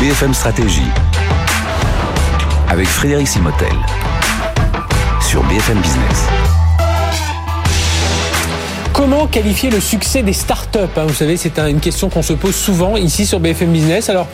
BFM Stratégie avec Frédéric Simotel sur BFM Business. Comment qualifier le succès des startups hein? Vous savez, c'est une question qu'on se pose souvent ici sur BFM Business. Alors,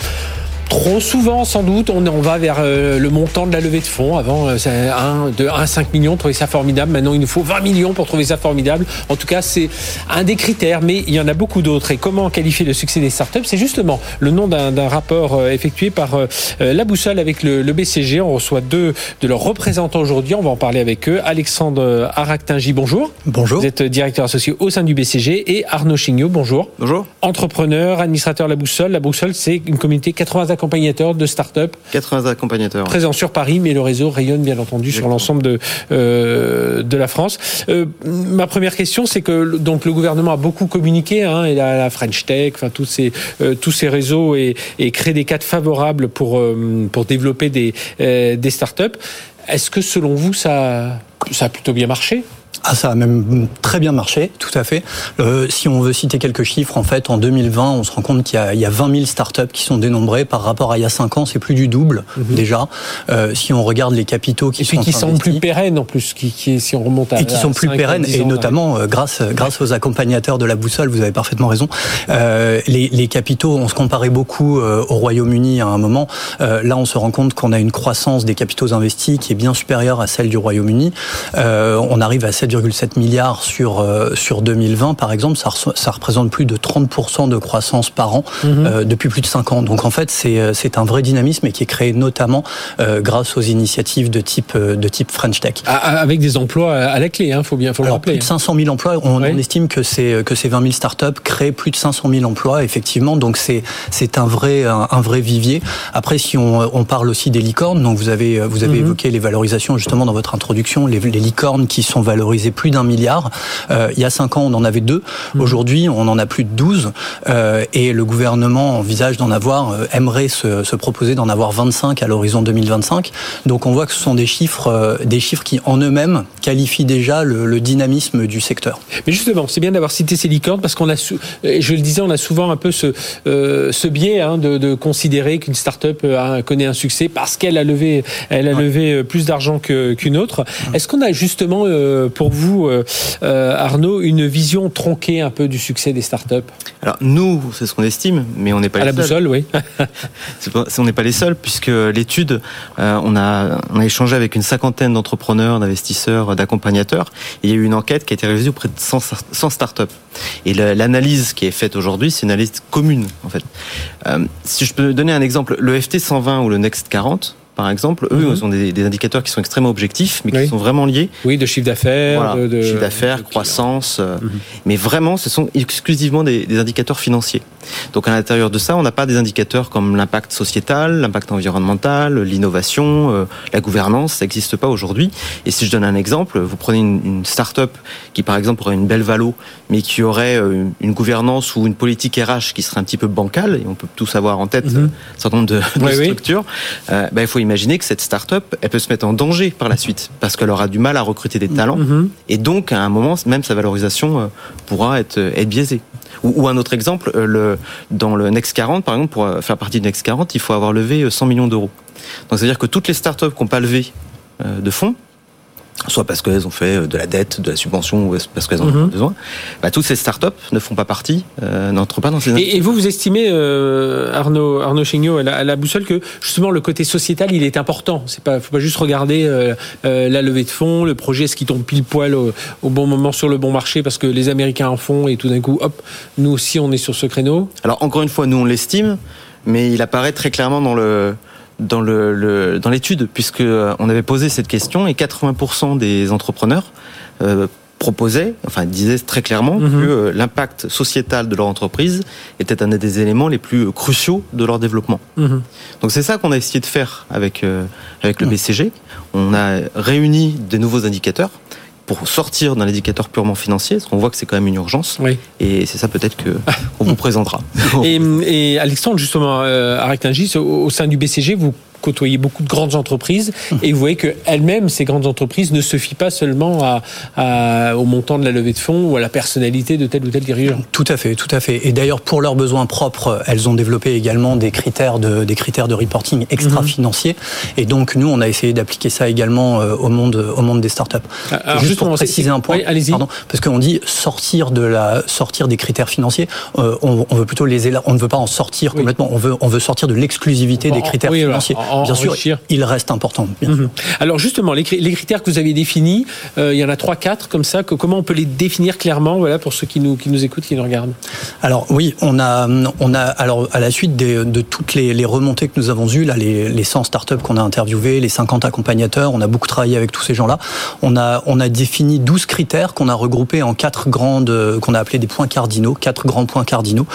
Trop souvent, sans doute, on, on va vers euh, le montant de la levée de fonds. Avant, euh, c'est 1, de 1 à 5 millions, on trouvait ça formidable. Maintenant, il nous faut 20 millions pour trouver ça formidable. En tout cas, c'est un des critères, mais il y en a beaucoup d'autres. Et comment qualifier le succès des startups? C'est justement le nom d'un rapport euh, effectué par La Boussole avec le, le, BCG. On reçoit deux de leurs représentants aujourd'hui. On va en parler avec eux. Alexandre Aractingi, bonjour. Bonjour. Vous êtes directeur associé au sein du BCG. Et Arnaud Chignot, bonjour. Bonjour. Entrepreneur, administrateur La Boussole. La Boussole, c'est une communauté 80 accompagnateurs de start-up. 80 accompagnateurs. Présents sur Paris, mais le réseau rayonne bien entendu sur l'ensemble de, euh, de la France. Euh, ma première question, c'est que donc le gouvernement a beaucoup communiqué, hein, et la, la French Tech, enfin tous ces euh, tous ces réseaux et, et créé des cadres favorables pour pour développer des des start-up. Est-ce que selon vous ça ça a plutôt bien marché? Ah, ça a même très bien marché, tout à fait. Euh, si on veut citer quelques chiffres, en fait, en 2020, on se rend compte qu'il y, y, a 20 000 startups qui sont dénombrées par rapport à il y a 5 ans, c'est plus du double mm -hmm. déjà. Euh, si on regarde les capitaux qui et sont qui sont plus pérennes en plus, qui, qui, si on remonte à et qui sont plus pérennes et ans, notamment euh, grâce grâce aux accompagnateurs de la boussole, vous avez parfaitement raison. Euh, les, les, capitaux, on se comparait beaucoup euh, au Royaume-Uni à un moment. Euh, là, on se rend compte qu'on a une croissance des capitaux investis qui est bien supérieure à celle du Royaume-Uni. on arrive à 7,7 milliards sur euh, sur 2020 par exemple, ça, ça représente plus de 30% de croissance par an mm -hmm. euh, depuis plus de 5 ans. Donc en fait, c'est c'est un vrai dynamisme et qui est créé notamment euh, grâce aux initiatives de type de type French Tech. Avec des emplois à la clé, hein, faut bien faut Alors, le rappeler. Plus de 500 000 emplois. On, ouais. on estime que c'est que ces 20 000 startups créent plus de 500 000 emplois effectivement. Donc c'est c'est un vrai un, un, vrai vivier. Après, si on, on parle aussi des licornes, donc vous avez vous avez mm -hmm. évoqué les valorisations justement dans votre introduction, les, les licornes qui sont valorisées plus d'un milliard. Euh, il y a 5 ans, on en avait deux. Mmh. Aujourd'hui, on en a plus de 12. Euh, et le gouvernement envisage d'en avoir, euh, aimerait se, se proposer d'en avoir 25 à l'horizon 2025. Donc on voit que ce sont des chiffres, euh, des chiffres qui en eux-mêmes qualifient déjà le, le, dynamisme du secteur. Mais justement, c'est bien d'avoir cité ces licornes parce qu'on a, je le disais, on a souvent un peu ce, euh, ce biais hein, de, de, considérer qu'une start-up connaît un succès parce qu'elle a levé, elle a ouais. levé plus d'argent qu'une autre. Est-ce qu'on a justement pour vous euh, Arnaud, une vision tronquée un peu du succès des startups Alors nous, c'est ce qu'on estime, mais on n'est pas à les la seuls. boussole, oui. pas, on n'est pas les seuls, puisque l'étude, euh, on, a, on a échangé avec une cinquantaine d'entrepreneurs, d'investisseurs, d'accompagnateurs. Il y a eu une enquête qui a été réalisée auprès de 100, 100 startups. Et l'analyse qui est faite aujourd'hui, c'est une analyse commune, en fait. Euh, si je peux donner un exemple, le FT 120 ou le Next 40, par exemple, eux, mm -hmm. ont des, des, indicateurs qui sont extrêmement objectifs, mais qui oui. sont vraiment liés. Oui, de chiffre d'affaires, voilà, de, de, chiffre d'affaires, croissance. Euh, mm -hmm. Mais vraiment, ce sont exclusivement des, des indicateurs financiers. Donc à l'intérieur de ça, on n'a pas des indicateurs comme l'impact sociétal, l'impact environnemental, l'innovation, euh, la gouvernance. Ça n'existe pas aujourd'hui. Et si je donne un exemple, vous prenez une, une start-up qui, par exemple, aurait une belle valo, mais qui aurait une, une, gouvernance ou une politique RH qui serait un petit peu bancale, et on peut tous avoir en tête mm -hmm. un certain nombre de, de oui, structures, oui. euh, ben, il faut imaginer que cette start-up, elle peut se mettre en danger par la suite parce qu'elle aura du mal à recruter des talents mm -hmm. et donc à un moment même sa valorisation euh, pourra être, être biaisée. Ou, ou, un autre exemple, euh, le, dans le Next 40 par exemple, pour faire partie du Next 40, il faut avoir levé 100 millions d'euros. Donc c'est-à-dire que toutes les start-up qui n'ont pas levé de fonds, soit parce qu'elles ont fait de la dette, de la subvention, ou parce qu'elles en ont mmh. besoin, bah, toutes ces startups ne font pas partie, euh, n'entrent pas dans ces et, et, vous, vous estimez, euh, Arnaud, Arnaud Chignot, à la, à la, boussole, que justement le côté sociétal, il est important. Il ne faut pas juste regarder euh, la levée de fonds, le projet, est-ce qu'il tombe pile poil au, au, bon moment sur le bon marché, parce que les Américains en font, et tout d'un coup, hop, nous aussi, on est sur ce créneau Alors, encore une fois, nous, on l'estime, mais il apparaît très clairement dans le dans le, le dans l'étude puisque on avait posé cette question et 80% des entrepreneurs euh, proposaient, enfin disaient très clairement mm -hmm. que euh, l'impact sociétal de leur entreprise était un des éléments les plus cruciaux de leur développement. Mm -hmm. Donc c'est ça qu'on a essayé de faire avec euh, avec le BCG. On a réuni des nouveaux indicateurs pour sortir d'un indicateur purement financier, parce qu'on voit que c'est quand même une urgence. Oui. Et c'est ça peut-être que on vous présentera. et, et, Alexandre, justement, euh, Arectingis, au, au sein du BCG, vous côtoyez beaucoup de grandes entreprises et vous voyez que elles-mêmes, ces grandes entreprises, ne se fient pas seulement à, au montant de la levée de fonds ou à la personnalité de tel ou tel dirigeant. Tout à fait, tout à fait. Et d'ailleurs, pour leurs besoins propres, elles ont développé également des critères de, des critères de reporting extra-financiers. Mmh. Et donc, nous, on a essayé d'appliquer ça également euh, au monde, au monde des startups. Ah, alors, juste pour préciser un point, allez-y. parce qu'on dit sortir de la, sortir des critères financiers, euh, on, on, veut plutôt les, on ne veut pas en sortir complètement. On veut, on veut sortir de l'exclusivité des critères financiers. Bien sûr, il reste important. Mhm. Alors justement, les, critères que vous avez définis, euh, il y en a trois, quatre comme ça. Que, comment on peut les définir clairement, voilà, pour ceux qui nous, qui nous écoutent, qui nous regardent? Alors oui, on a, on a, alors à la suite de toutes les, remontées que nous avons eues, là, les, les 100 startups qu'on a interviewées, les 50 accompagnateurs, on a beaucoup travaillé avec tous ces gens-là. On a, on a défini 12 critères qu'on a regroupés en quatre grandes, qu'on a appelé des points cardinaux, quatre grands points cardinaux.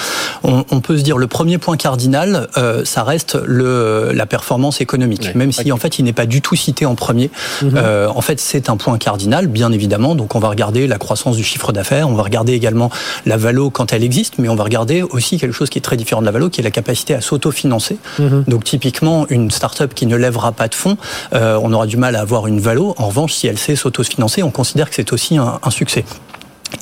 On, on peut se dire le premier point cardinal, euh, ça reste le, la performance économique, même si en fait il n'est pas du tout cité en premier. Mhm. Euh, en fait, c'est un point cardinal, bien évidemment. Donc on va regarder la croissance du chiffre d'affaires, on va regarder également la valo quand elle existe, mais on va regarder aussi quelque chose qui est très différent de la valo, qui est la capacité à s'autofinancer. Mhm. Donc typiquement, une start-up qui ne lèvera pas de fonds, euh, on aura du mal à avoir une valo. En revanche, si elle sait s'autofinancer, on considère que c'est aussi un, un succès.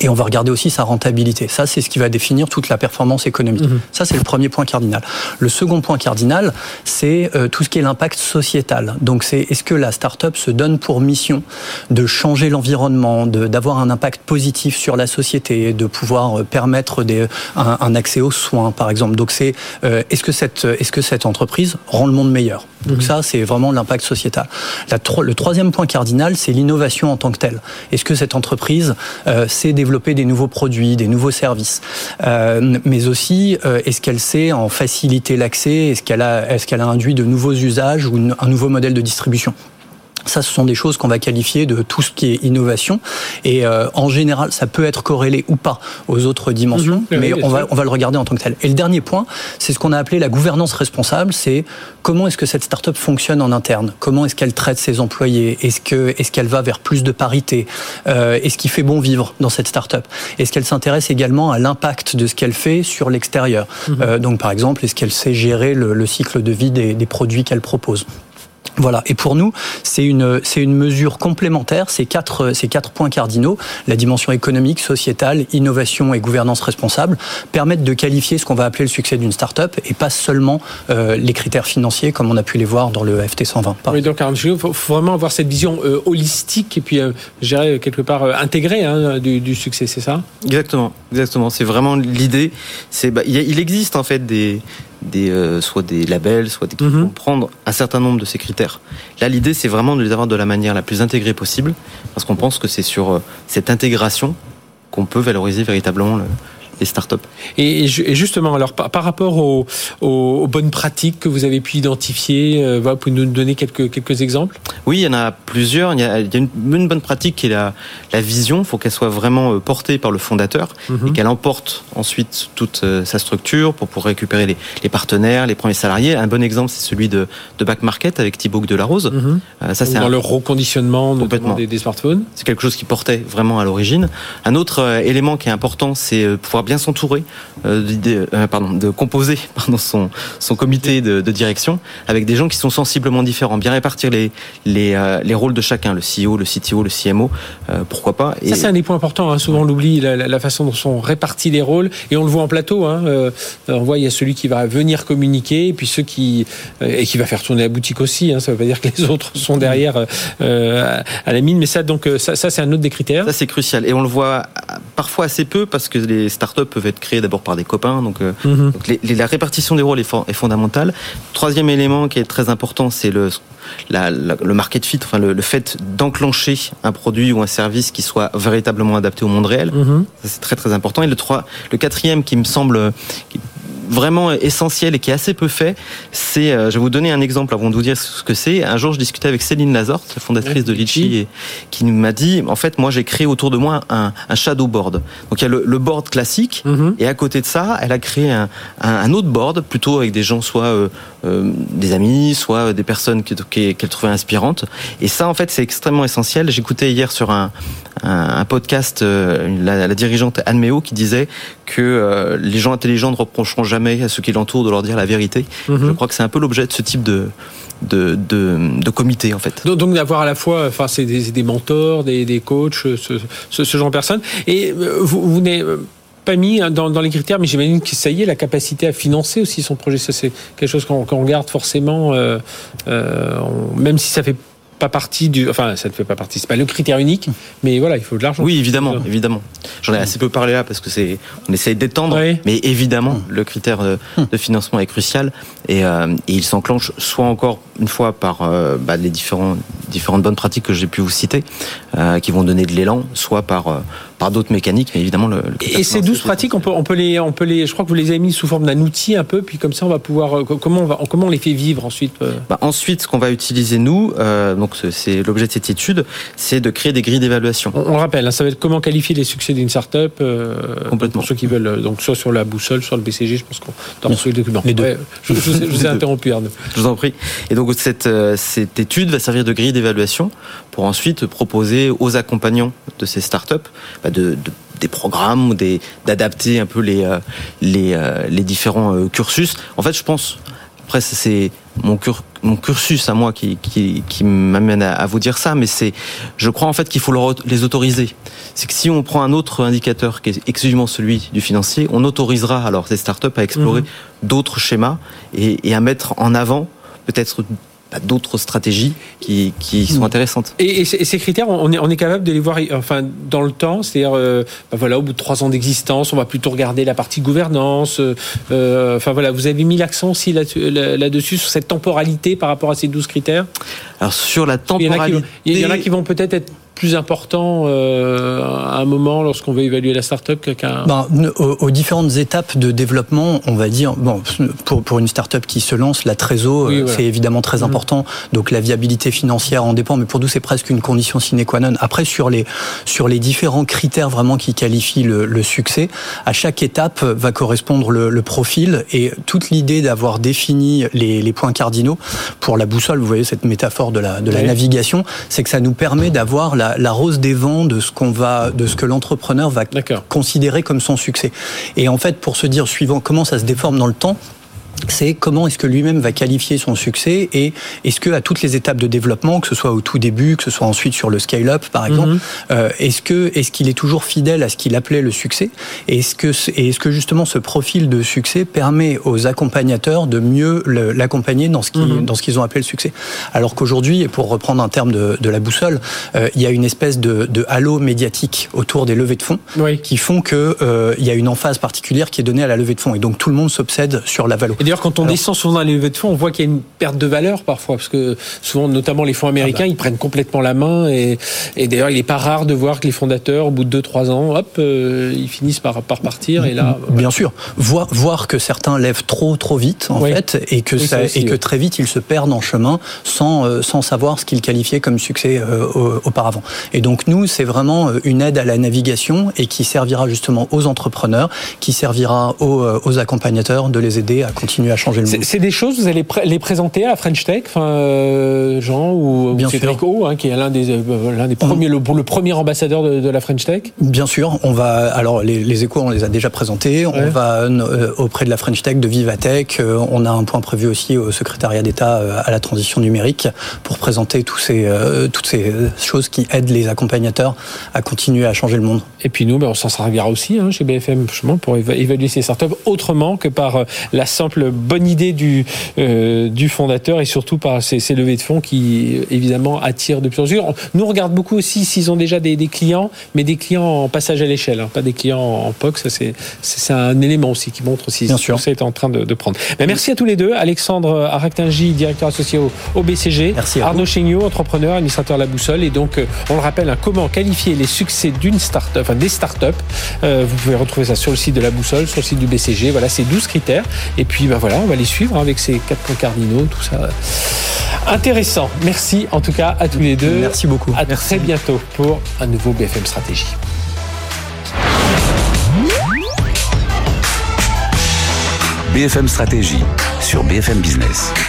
Et on va regarder aussi sa rentabilité. Ça, c'est ce qui va définir toute la performance économique. Mhm. Ça, c'est le premier point cardinal. Le second point cardinal, c'est euh, tout ce qui est l'impact sociétal. Donc, c'est est-ce que la start-up se donne pour mission de changer l'environnement, d'avoir un impact positif sur la société, de pouvoir euh, permettre des, un, un, accès aux soins, par exemple? Donc, c'est euh, est-ce que cette est-ce que cette entreprise rend le monde meilleur? Donc mhm. ça, c'est vraiment l'impact sociétal. La, le troisième point cardinal, c'est l'innovation en tant que telle. Est-ce que cette entreprise euh, c'est développer des nouveaux produits, des nouveaux services, euh, mais aussi euh, est-ce qu'elle sait en faciliter l'accès, est-ce qu'elle a, est-ce qu'elle a induit de nouveaux usages ou un nouveau modèle de distribution? Ça, ce sont des choses qu'on va qualifier de tout ce qui est innovation. Et euh, en général, ça peut être corrélé ou pas aux autres dimensions, mhm. mais on va, on va le regarder en tant que tel. Et le dernier point, c'est ce qu'on a appelé la gouvernance responsable. C'est comment est-ce que cette start-up fonctionne en interne? Comment est-ce qu'elle traite ses employés? Est-ce que est-ce qu'elle va vers plus de parité? Euh, Est-ce qu'il fait bon vivre dans cette start-up? Est-ce qu'elle s'intéresse également à l'impact de ce qu'elle fait sur l'extérieur? Mhm. euh, Donc, par exemple, est-ce qu'elle sait gérer le, le cycle de vie des, des produits qu'elle propose? Voilà. Et pour nous, c'est une, c'est une mesure complémentaire, ces quatre, ces quatre points cardinaux, la dimension économique, sociétale, innovation et gouvernance responsable, permettent de qualifier ce qu'on va appeler le succès d'une start-up et pas seulement euh, les critères financiers comme on a pu les voir dans le FT 120. Oui, donc, il faut vraiment avoir cette vision euh, holistique et puis, euh, je dirais, quelque part intégrée hein, du, du, succès, c'est ça? Exactement, exactement. C'est vraiment l'idée. C'est, bah, il existe en fait des, des, euh, soit des labels, soit des qui mhm. vont prendre un certain nombre de ces critères. Là, l'idée, c'est vraiment de les avoir de la manière la plus intégrée possible, parce qu'on pense que c'est sur euh, cette intégration qu'on peut valoriser véritablement le, startups. Et, justement, alors par, rapport aux, bonnes pratiques que vous avez pu identifier, euh, vous pouvez nous donner quelques, quelques exemples? Oui, il y en a plusieurs. Il y a, une, bonne pratique qui est la, la vision. Il faut qu'elle soit vraiment euh, portée par le fondateur mhm. et qu'elle emporte ensuite toute euh, sa structure pour, pour récupérer les, les, partenaires, les premiers salariés. Un bon exemple, c'est celui de, de Back Market avec Thibaut de la Rose. Mhm. ça, c'est dans le reconditionnement des, des, smartphones. C'est quelque chose qui portait vraiment à l'origine. Un autre élément qui est important, c'est pouvoir bien s'entourer, euh, euh, pardon, de composer pardon, son, son comité de, direction avec des gens qui sont sensiblement différents, bien répartir les, les, euh, les rôles de chacun, le CEO, le CTO, le CMO, pourquoi pas. Et... Ça, c'est un des points importants. Hein. Souvent, on l'oublie, la, façon dont sont répartis les rôles. Et on le voit en plateau. Hein. on voit, il y a celui qui va venir communiquer, et puis ceux qui. et qui va faire tourner la boutique aussi. Hein. Ça ne veut pas dire que les autres sont derrière à la mine. Mais ça, donc, ça, ça c'est un autre des critères. Ça, c'est crucial. Et on le voit parfois assez peu parce que les startups peuvent être créés d'abord par des copains. Donc, euh, mhm. la répartition des rôles est, fondamentale. Troisième élément qui est très important, c'est le, le market fit, enfin le, fait d'enclencher un produit ou un service qui soit véritablement adapté au monde réel. Mhm. C'est très très important. Et le, trois, le quatrième qui me semble vraiment essentiel et qui est assez peu fait, c'est, euh, je vais vous donner un exemple avant de vous dire ce que c'est. Un jour, je discutais avec Céline Lazort, la fondatrice de Litchi, et qui m'a dit, en fait, moi, j'ai créé autour de moi un, un shadow board. Donc, il y a le, le board classique, mhm. et à côté de ça, elle a créé un, un, autre board, plutôt avec des gens, soit euh, euh des amis, soit des personnes qu'elle trouvait inspirantes. Et ça, en fait, c'est extrêmement essentiel. J'écoutais hier sur un, un, podcast euh, la, la, dirigeante Anne Méo qui disait que les gens intelligents ne reprocheront jamais à ceux qui l'entourent de leur dire la vérité. Mhm. Je crois que c'est un peu l'objet de ce type de, de, de, comité en fait. Donc, d'avoir à la fois, enfin c'est des, mentors, des, des coachs, ce, ce, genre de personnes. Et vous, vous n'êtes pas mis hein, dans, les critères, mais j'imagine que ça y est, la capacité à financer aussi son projet, ça c'est quelque chose qu'on regarde forcément, euh, euh, même si ça fait pas partie du. Enfin, ça ne fait pas partie. C'est pas le critère unique, mais voilà, il faut de l'argent. Oui, évidemment, évidemment. J'en ai assez peu parlé là parce que c'est. On essaye d'étendre, mais évidemment, le critère de, financement est crucial et, euh, et il s'enclenche soit encore une fois par euh, bah, les différents, différentes bonnes pratiques que j'ai pu vous citer, euh, qui vont donner de l'élan, soit par euh, par d'autres mécaniques, mais évidemment le. et ces douze pratiques, on peut, on peut les, on peut les, je crois que vous les avez mis sous forme d'un outil un peu, puis comme ça on va pouvoir, comment on va, comment on les fait vivre ensuite. Bah, ensuite, ce qu'on va utiliser nous, donc c'est l'objet de cette étude, c'est de créer des grilles d'évaluation. On, rappelle, hein, ça va être comment qualifier les succès d'une startup. Complètement. Pour ceux qui veulent, donc soit sur la boussole, soit le BCG, je pense qu'on dans ce document. Les deux. je, je, vous ai interrompu Arnaud. Je vous en prie. Et donc cette, euh, cette étude va servir de grille d'évaluation pour ensuite proposer aux accompagnants de ces startups bah de, de des programmes ou d'adapter un peu les, euh, les, les différents cursus. En fait, je pense après, c'est mon, mon, cursus à moi qui, qui, qui m'amène à, vous dire ça, mais c'est, je crois en fait qu'il faut les autoriser. C'est que si on prend un autre indicateur qui est exclusivement celui du financier, on autorisera alors ces startups à explorer mhm. d'autres schémas et, et à mettre en avant peut-être d'autres stratégies qui, qui sont intéressantes. Et, ces critères, on est, on est capable de les voir enfin, dans le temps C'est-à-dire, euh, bah voilà, au bout de trois ans d'existence, on va plutôt regarder la partie gouvernance. Euh, enfin voilà, vous avez mis l'accent aussi là-dessus, sur cette temporalité par rapport à ces douze critères? Alors sur la temporalité... Il y en a qui vont peut-être être plus important euh, à un moment lorsqu'on veut évaluer la start-up qu'un ben, aux, différentes étapes de développement, on va dire, bon, pour, pour une start-up qui se lance, la trésor, euh, c'est évidemment très mmh. important. Donc la viabilité financière en dépend, mais pour nous, c'est presque une condition sine qua non. Après, sur les, sur les différents critères vraiment qui qualifient le, le succès, à chaque étape va correspondre le, le profil et toute l'idée d'avoir défini les, les, points cardinaux pour la boussole, vous voyez cette métaphore de la, de la navigation, c'est que ça nous permet d'avoir la, la, rose des vents de ce qu'on va, de ce que l'entrepreneur va considérer comme son succès. Et en fait, pour se dire suivant comment ça se déforme dans le temps, c'est comment est-ce que lui-même va qualifier son succès et est-ce que à toutes les étapes de développement, que ce soit au tout début, que ce soit ensuite sur le scale-up par exemple, mhm. euh, est-ce que est-ce qu'il est toujours fidèle à ce qu'il appelait le succès et est-ce que est-ce que justement ce profil de succès permet aux accompagnateurs de mieux l'accompagner dans ce qui, mhm. dans ce qu'ils ont appelé le succès? Alors qu'aujourd'hui, et pour reprendre un terme de, de la boussole, euh, il y a une espèce de, de, halo médiatique autour des levées de fonds qui font que euh, il y a une emphase particulière qui est donnée à la levée de fonds et donc tout le monde s'obsède sur la valeur d'ailleurs, quand on descend souvent dans les levées de fonds, on voit qu'il y a une perte de valeur parfois, parce que souvent, notamment les fonds américains, ah bah. ils prennent complètement la main. Et, et d'ailleurs, il n'est pas rare de voir que les fondateurs, au bout de 2-3 ans, hop, euh, ils finissent par, par partir. Et là, bien sûr, voir, voir que certains lèvent trop trop vite en fait, et que ça, et que très vite ils se perdent en chemin sans euh, sans savoir ce qu'ils qualifiaient comme succès euh, auparavant. Et donc nous, c'est vraiment une aide à la navigation et qui servira justement aux entrepreneurs, qui servira aux, aux accompagnateurs de les aider à continuer à changer le monde. C'est des choses, vous allez les présenter à French Tech, euh, Jean ou, Bien Cédric O, hein, qui est l'un des, euh, des premiers, le, le, premier ambassadeur de, la French Tech Bien sûr, on va, alors les, les échos, on les a déjà présentés, on va euh, auprès de la French Tech, de Vivatech, on a un point prévu aussi au secrétariat d'État à la transition numérique pour présenter tous ces, toutes ces choses qui aident les accompagnateurs à continuer à changer le monde. Et puis nous, ben, on s'en servira aussi hein, chez BFM pour évaluer ces startups autrement que par la simple bonne idée du, euh, du fondateur et surtout par ces, ces, levées de fonds qui évidemment attirent de plus en plus. Nous on regarde beaucoup aussi s'ils ont déjà des, des, clients, mais des clients en passage à l'échelle, hein, pas des clients en POC. C'est un élément aussi qui montre si ça est en train de, de prendre. Mais merci à tous les deux, Alexandre Aractingi, directeur associé au, BCG, merci Arnaud Chéniaud, entrepreneur, administrateur La Boussole, et donc euh, on le rappelle, hein, comment qualifier les succès d'une start-up, enfin des start-up. Euh, vous pouvez retrouver ça sur le site de La Boussole, sur le site du BCG. Voilà, c'est 12 critères. Et puis ben voilà, on va les suivre avec ces quatre points cardinaux, tout ça. Intéressant. Merci en tout cas à tous les deux. Merci beaucoup. À très bientôt pour un nouveau BFM Stratégie. BFM Stratégie sur BFM Business.